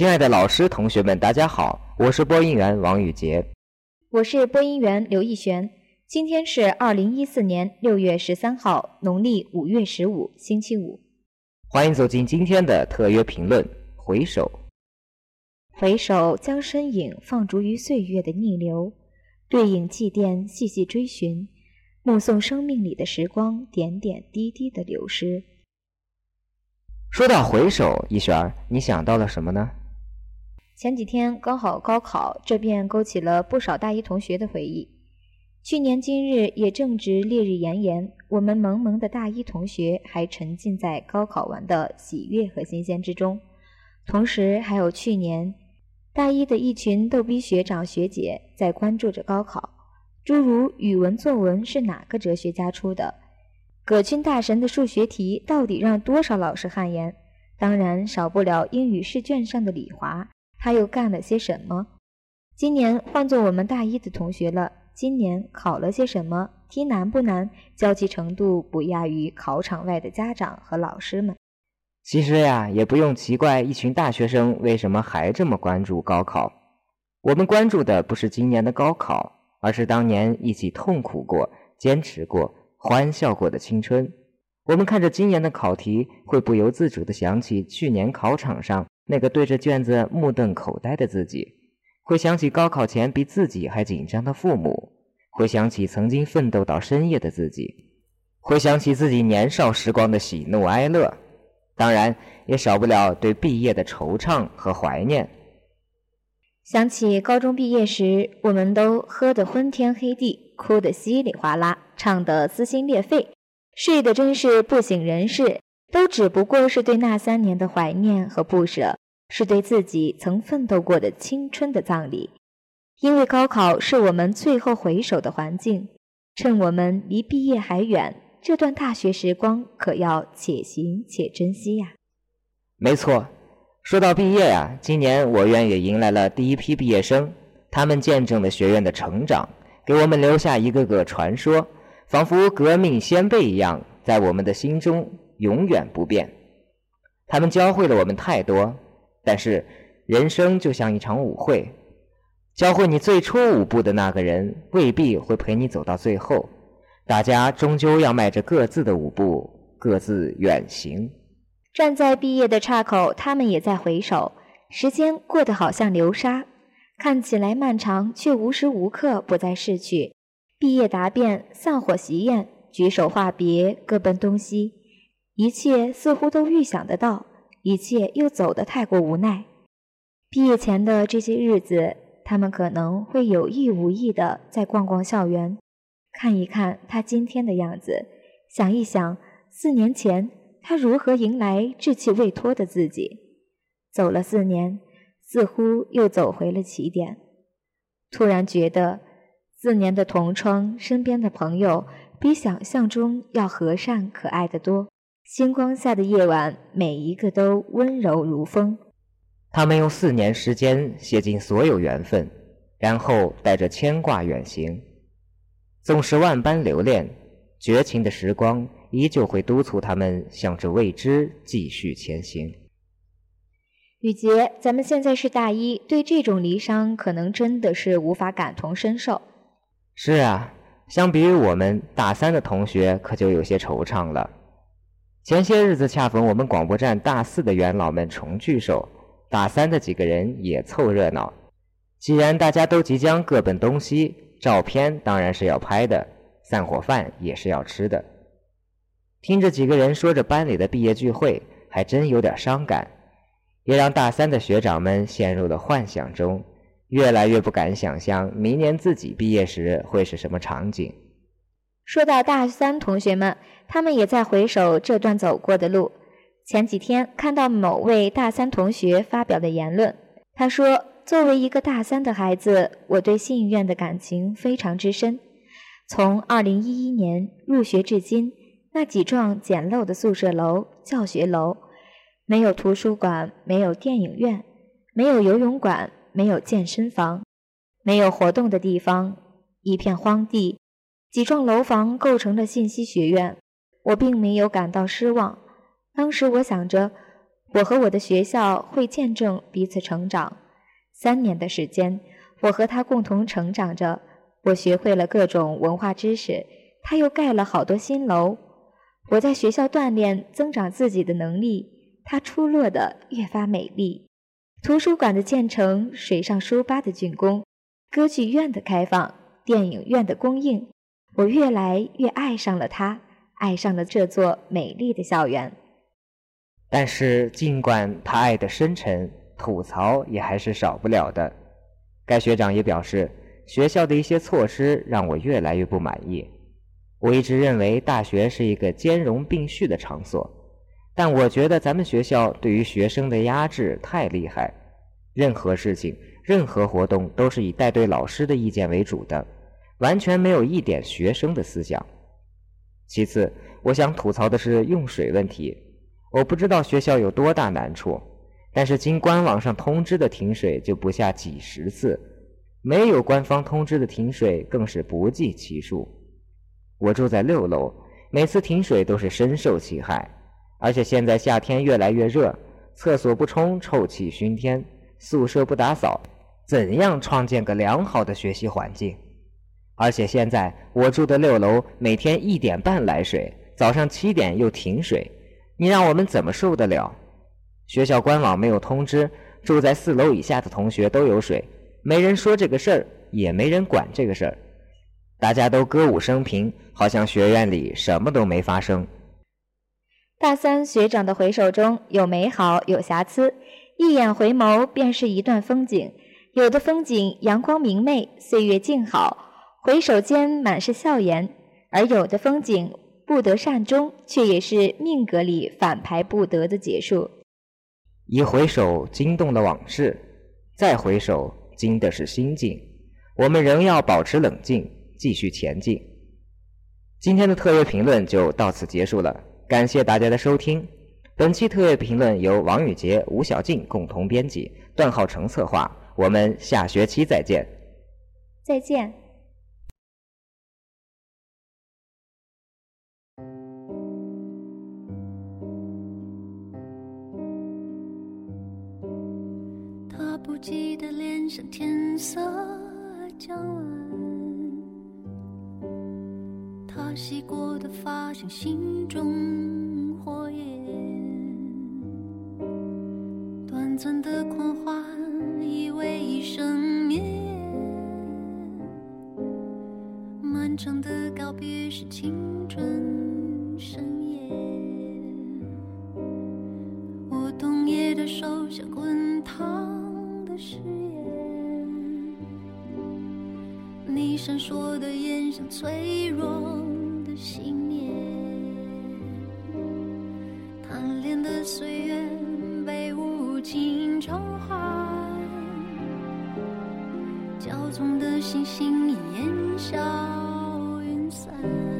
亲爱的老师、同学们，大家好，我是播音员王宇杰，我是播音员刘逸璇。今天是二零一四年六月十三号，农历五月十五，星期五。欢迎走进今天的特约评论。回首，回首将身影放逐于岁月的逆流，对影祭奠，细细追寻，目送生命里的时光点点滴滴的流失。说到回首，一璇儿，你想到了什么呢？前几天刚好高考，这便勾起了不少大一同学的回忆。去年今日也正值烈日炎炎，我们萌萌的大一同学还沉浸在高考完的喜悦和新鲜之中。同时，还有去年大一的一群逗逼学长学姐在关注着高考，诸如语文作文是哪个哲学家出的，葛军大神的数学题到底让多少老师汗颜？当然少不了英语试卷上的李华，他又干了些什么？今年换做我们大一的同学了。今年考了些什么？题难不难？焦急程度不亚于考场外的家长和老师们。其实呀，也不用奇怪，一群大学生为什么还这么关注高考。我们关注的不是今年的高考，而是当年一起痛苦过、坚持过、欢笑过的青春。我们看着今年的考题，会不由自主地想起去年考场上那个对着卷子目瞪口呆的自己。会想起高考前比自己还紧张的父母，会想起曾经奋斗到深夜的自己，会想起自己年少时光的喜怒哀乐，当然也少不了对毕业的惆怅和怀念。想起高中毕业时，我们都喝得昏天黑地，哭得稀里哗啦，唱得撕心裂肺，睡得真是不省人事，都只不过是对那三年的怀念和不舍。是对自己曾奋斗过的青春的葬礼，因为高考是我们最后回首的环境。趁我们离毕业还远，这段大学时光可要且行且珍惜呀。没错，说到毕业呀，今年我院也迎来了第一批毕业生，他们见证了学院的成长，给我们留下一个个传说，仿佛革命先辈一样，在我们的心中永远不变。他们教会了我们太多。但是，人生就像一场舞会，教会你最初舞步的那个人未必会陪你走到最后，大家终究要迈着各自的舞步，各自远行。站在毕业的岔口，他们也在回首。时间过得好像流沙，看起来漫长，却无时无刻不在逝去。毕业答辩、散伙席宴、举手话别，各奔东西，一切似乎都预想得到。一切又走得太过无奈。毕业前的这些日子，他们可能会有意无意的再逛逛校园，看一看他今天的样子，想一想四年前他如何迎来稚气未脱的自己。走了四年，似乎又走回了起点。突然觉得，四年的同窗，身边的朋友，比想象中要和善可爱的多。星光下的夜晚，每一个都温柔如风。他们用四年时间写尽所有缘分，然后带着牵挂远行。纵使万般留恋，绝情的时光依旧会督促他们向着未知继续前行。雨杰，咱们现在是大一，对这种离殇可能真的是无法感同身受。是啊，相比于我们大三的同学，可就有些惆怅了。前些日子恰逢我们广播站大四的元老们重聚首，大三的几个人也凑热闹。既然大家都即将各奔东西，照片当然是要拍的，散伙饭也是要吃的。听着几个人说着班里的毕业聚会，还真有点伤感，也让大三的学长们陷入了幻想中，越来越不敢想象明年自己毕业时会是什么场景。说到大三同学们，他们也在回首这段走过的路。前几天看到某位大三同学发表的言论，他说：“作为一个大三的孩子，我对信院的感情非常之深。从2011年入学至今，那几幢简陋的宿舍楼、教学楼，没有图书馆，没有电影院，没有游泳馆，没有健身房，没有活动的地方，一片荒地。”几幢楼房构成了信息学院，我并没有感到失望。当时我想着，我和我的学校会见证彼此成长。三年的时间，我和他共同成长着。我学会了各种文化知识，他又盖了好多新楼。我在学校锻炼，增长自己的能力，他出落得越发美丽。图书馆的建成，水上书吧的竣工，歌剧院的开放，电影院的供应，我越来越爱上了他，爱上了这座美丽的校园。但是，尽管他爱得深沉，吐槽也还是少不了的。该学长也表示。学校的一些措施让我越来越不满意。我一直认为大学是一个兼容并蓄的场所，但我觉得咱们学校对于学生的压制太厉害。任何事情、任何活动都是以带队老师的意见为主的，完全没有一点学生的思想。其次，我想吐槽的是用水问题。我不知道学校有多大难处，但是经官网上通知的停水就不下几十次。没有官方通知的停水更是不计其数。我住在六楼，每次停水都是深受其害。而且现在夏天越来越热，厕所不冲，臭气熏天；宿舍不打扫，怎样创建个良好的学习环境？而且现在我住的六楼每天一点半来水，早上七点又停水，你让我们怎么受得了？学校官网没有通知，住在四楼以下的同学都有水。没人说这个事儿，也没人管这个事儿，大家都歌舞升平，好像学院里什么都没发生。大三学长的回首中有美好，有瑕疵，一眼回眸便是一段风景。有的风景阳光明媚，岁月静好，回首间满是笑颜；而有的风景不得善终，却也是命格里反排不得的结束。一回首惊动了往事，再回首。惊的是心境，我们仍要保持冷静，继续前进。今天的特约评论就到此结束了，感谢大家的收听。本期特约评论由王宇杰、吴小静共同编辑，段浩成策划。我们下学期再见。再见。像心中火焰，短暂的狂欢以为一生灭，漫长的告别是青春盛宴，我冬夜的手像滚烫的。誓言，你闪烁的眼像脆弱的心骄纵的星星已烟消云散。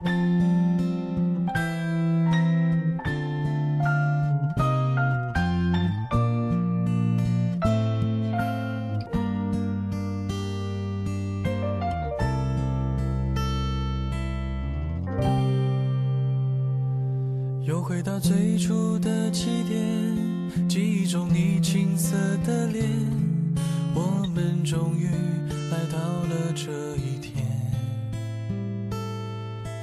又回到最初的起点，记忆中你青涩的脸，我们终于来到了这一天。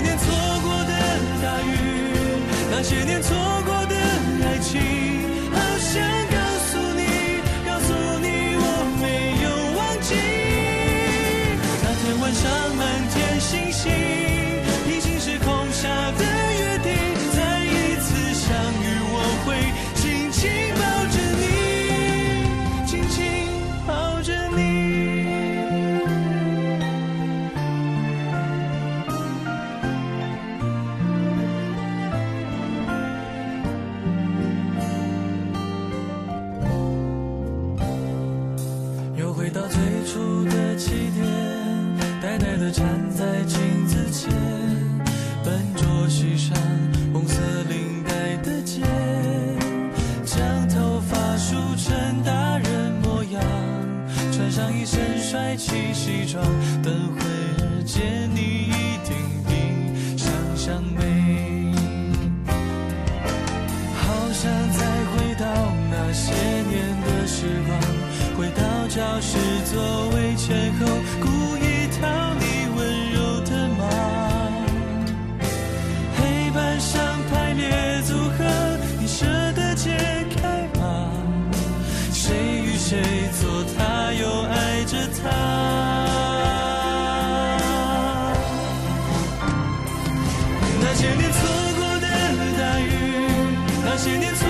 那些年错过的大雨那些年错起西装等会儿见你一定比想象美。好想再回到那些年的时光回到教室座位前后这些年。